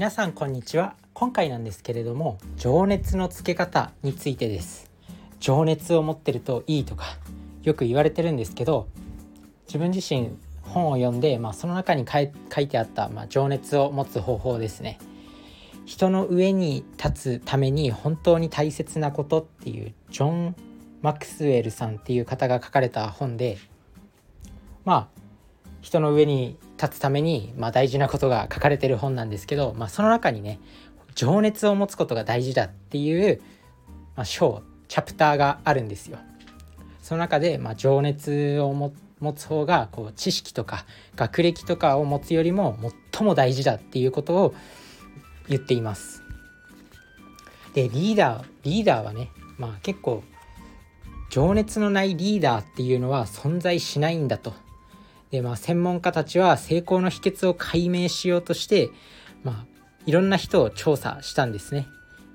皆さんこんにちは。今回なんですけれども情熱のつけ方についてです。情熱を持ってるといいとかよく言われてるんですけど自分自身本を読んで、まあ、その中に書いてあった、まあ、情熱を持つ方法ですね。人の上に立つために本当に大切なことっていうジョン・マクスウェルさんっていう方が書かれた本でまあ人の上に立つために、まあ、大事なことが書かれてる本なんですけど、まあ、その中にね情熱を持つことが大事だっていう、まあ、章チャプターがあるんですよ。その中で、まあ、情熱を持つ方がこう知識とか学歴とかを持つよりも最も大事だっていうことを言っています。でリーダーリーダーはね、まあ、結構情熱のないリーダーっていうのは存在しないんだと。でまあ専門家たちは成功の秘訣を解明しようとしてまあいろんな人を調査したんですね。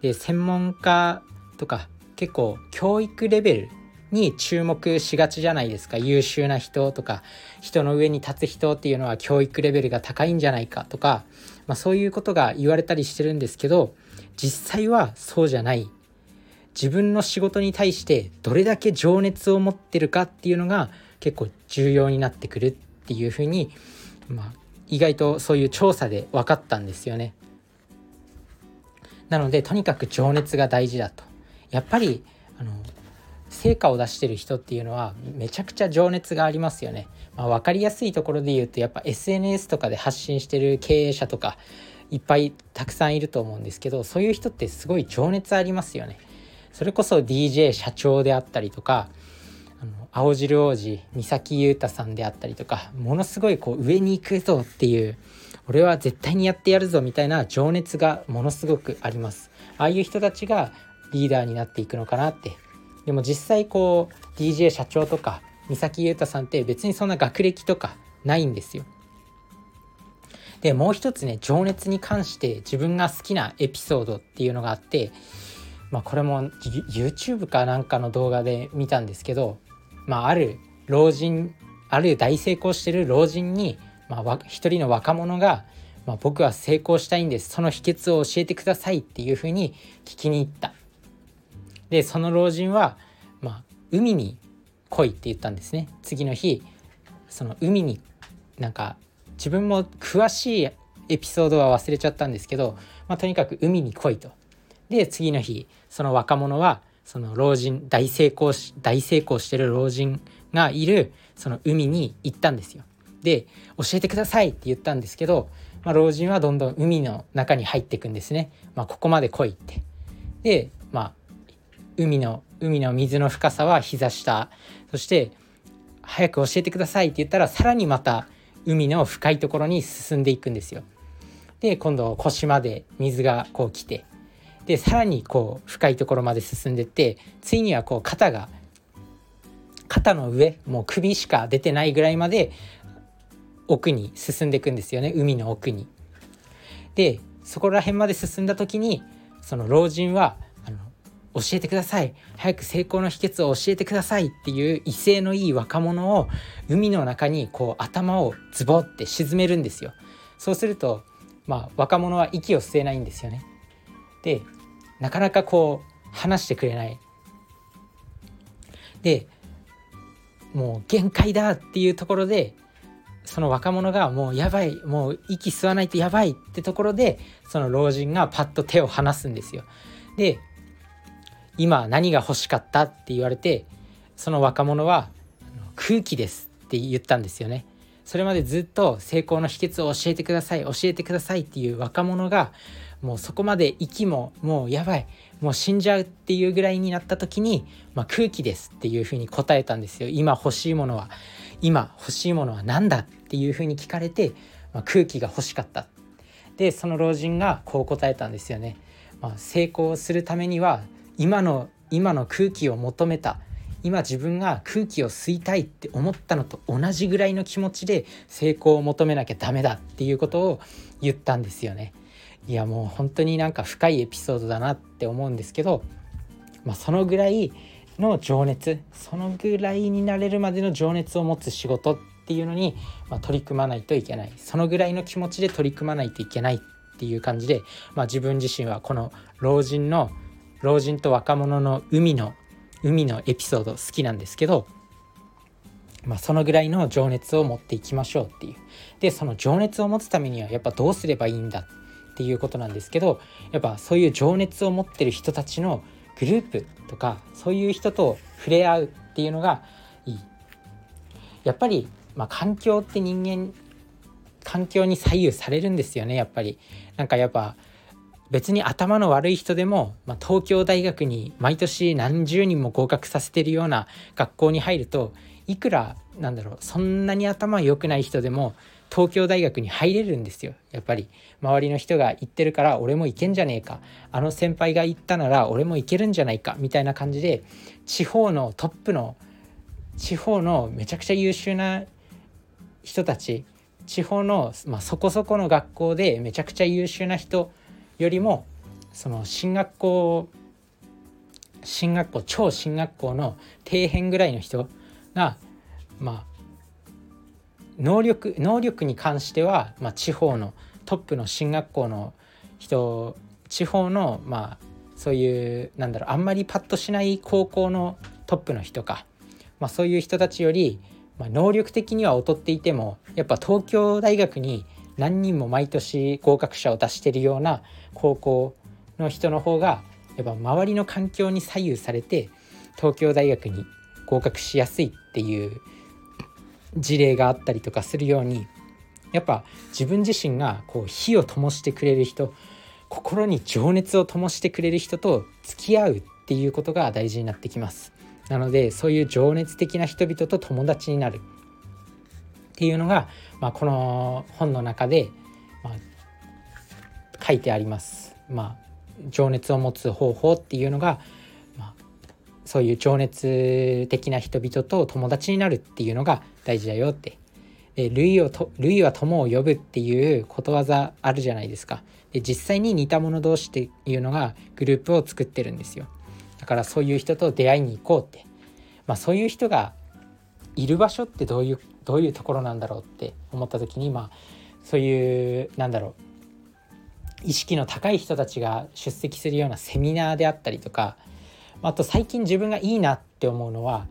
で専門家とか結構教育レベルに注目しがちじゃないですか。優秀な人とか人の上に立つ人っていうのは教育レベルが高いんじゃないかとか、まあ、そういうことが言われたりしてるんですけど実際はそうじゃない。自分の仕事に対してどれだけ情熱を持ってるかっていうのが結構重要になってくる。っていうふうに、まあ、意外とそういう調査で分かったんですよね。なのでとにかく情熱が大事だと。やっぱりあの成果を出してる人っていうのはめちゃくちゃ情熱がありますよね。まあ、分かりやすいところで言うとやっぱ SNS とかで発信してる経営者とかいっぱいたくさんいると思うんですけどそういう人ってすごい情熱ありますよね。それこそ DJ 社長であったりとか青汁王子三崎裕太さんであったりとかものすごいこう上に行くぞっていう俺は絶対にやってやるぞみたいな情熱がものすごくあります。ああいう人たちがリーダーになっていくのかなって。でも実際こう DJ 社長とか三崎裕太さんって別にそんな学歴とかないんですよ。でもう一つね情熱に関して自分が好きなエピソードっていうのがあってまあこれも YouTube かなんかの動画で見たんですけどまあある老人ある大成功してる老人に、まあ、一人の若者が、まあ、僕は成功したいんです。その秘訣を教えてくださいっていうふうに聞きに行った。でその老人は、まあ、海に来いって言ったんですね。次の日その海になんか自分も詳しいエピソードは忘れちゃったんですけど、まあ、とにかく海に来いと。で次の日その若者はその老人大成功し大成功してる老人がいるその海に行ったんですよ。で教えてくださいって言ったんですけど、まあ、老人はどんどん海の中に入っていくんですね。まあ、ここまで来いって。でまあ海の海の水の深さは膝下そして早く教えてくださいって言ったらさらにまた海の深いところに進んでいくんですよ。で今度腰まで水がこう来てでさらにこう深いところまで進んでってついにはこう肩が肩の上もう首しか出てないぐらいまで奥に進んでいくんですよね。海の奥に。でそこら辺まで進んだ時にその老人はあの教えてください。早く成功の秘訣を教えてください。っていう威勢のいい若者を海の中にこう頭をズボって沈めるんですよ。そうするとまあ若者は息を吸えないんですよね。でなかなかこう話してくれない。でもう限界だっていうところでその若者がもうやばいもう息吸わないとやばいってところでその老人がパッと手を離すんですよ。で今何が欲しかったって言われてその若者は空気ですって言ったんですよね。それまでずっと成功の秘訣を教えてください教えてくださいっていう若者がもうそこまで息ももうやばい。もう死んじゃうっていうぐらいになった時に、まあ、空気ですっていうふうに答えたんですよ。今欲しいものは今欲しいものは何だっていうふうに聞かれて、まあ、空気が欲しかった。でその老人がこう答えたんですよね、まあ、成功するためには今の今の空気を求めた。今自分が空気を吸いたいって思ったのと同じぐらいの気持ちで成功を求めなきゃダメだっていうことを言ったんですよね。いやもう本当になんか深いエピソードだなって思うんですけど、まあ、そのぐらいの情熱そのぐらいになれるまでの情熱を持つ仕事っていうのに、まあ、取り組まないといけない。そのぐらいの気持ちで取り組まないといけないっていう感じで、まあ、自分自身はこの老人の老人と若者の海の海のエピソード好きなんですけど、まあ、そのぐらいの情熱を持っていきましょうっていう。でその情熱を持つためにはやっぱどうすればいいんだっていうことなんですけどやっぱそういう情熱を持ってる人たちのグループとかそういう人と触れ合うっていうのがいい。やっぱり、まあ、環境って人間環境に左右されるんですよねやっぱり。なんかやっぱ別に頭の悪い人でも、まあ、東京大学に毎年何十人も合格させてるような学校に入るといくらなんだろうそんなに頭良くない人でも東京大学に入れるんですよ。やっぱり周りの人が行ってるから俺も行けんじゃねえか。あの先輩が行ったなら俺も行けるんじゃないか。みたいな感じで地方のトップの地方のめちゃくちゃ優秀な人たち地方の、まあ、そこそこの学校でめちゃくちゃ優秀な人よりもその進学校進学校超進学校の底辺ぐらいの人がまあ能力能力に関しては、まあ、地方のトップの進学校の人地方のまあそういうなんだろうあんまりパッとしない高校のトップの人か、まあ、そういう人たちより、まあ、能力的には劣っていてもやっぱ東京大学に何人も毎年合格者を出してるような高校の人の方がやっぱ周りの環境に左右されて東京大学に合格しやすいっていう事例があったりとかするようにやっぱ自分自身がこう火を灯してくれる人心に情熱を灯してくれる人と付き合うっていうことが大事になってきます。なのでそういう情熱的な人々と友達になるっていうのが、まあ、この本の中で、まあ、書いてあります。まあ情熱を持つ方法っていうのがそういう情熱的な人々と友達になるっていうのが大事だよって。で類をと類は友を呼ぶっていうことわざあるじゃないですか。で実際に似た者同士っていうのがグループを作ってるんですよ。だからそういう人と出会いに行こうって。まあそういう人がいる場所ってどういうどういうところなんだろうって思った時にまあそういうなんだろう意識の高い人たちが出席するようなセミナーであったりとかあと最近自分がいいなって思うのは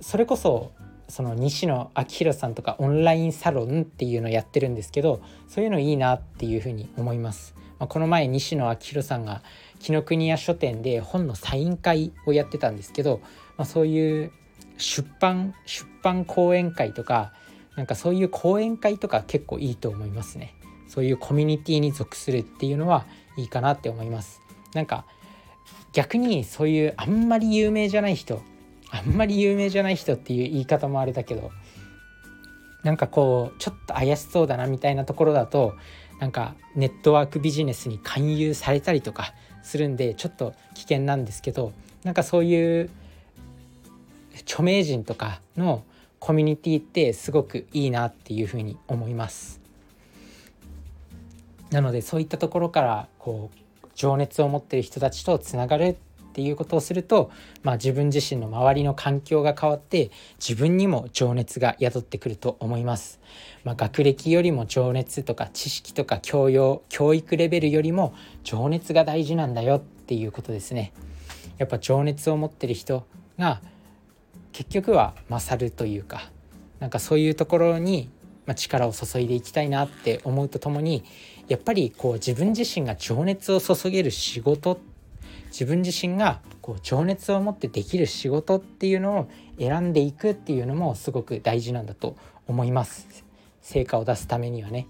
それこそその西野昭弘さんとかオンラインサロンっていうのをやってるんですけどそういうのいいなっていうふうに思います。まあ、この前西野昭弘さんが紀ノ国屋書店で本のサイン会をやってたんですけど、まあ、そういう出版出版講演会とかなんかそういう講演会とか結構いいと思いますね。そういうコミュニティに属するっていうのはいいかなって思います。なんか逆にそういうあんまり有名じゃない人あんまり有名じゃない人っていう言い方もあれだけどなんかこうちょっと怪しそうだなみたいなところだとなんかネットワークビジネスに勧誘されたりとかするんでちょっと危険なんですけどなんかそういう著名人とかのコミュニティってすごくいいなっていうふうに思います。なのでそういったところからこう情熱を持ってる人たちとつながるっていうことをすると、まあ、自分自身の周りの環境が変わって自分にも情熱が宿ってくると思います。まあ、学歴よりも情熱とか知識とか教養教育レベルよりも情熱が大事なんだよっていうことですね。やっぱ情熱を持ってる人が結局は勝るというかなんかそういうところに力を注いでいきたいなって思うとともにやっぱりこう自分自身が情熱を注げる仕事自分自身がこう情熱を持ってできる仕事っていうのを選んでいくっていうのもすごく大事なんだと思います。成果を出すためにはね。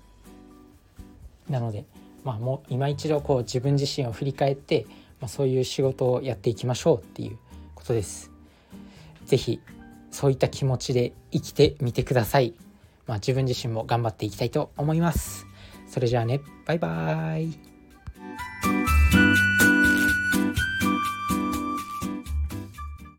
なのでまあもう今一度こう自分自身を振り返って、まあ、そういう仕事をやっていきましょうっていうことです。是非そういった気持ちで生きてみてください。まあ、自分自身も頑張っていきたいと思います。それじゃあね。バイバーイ。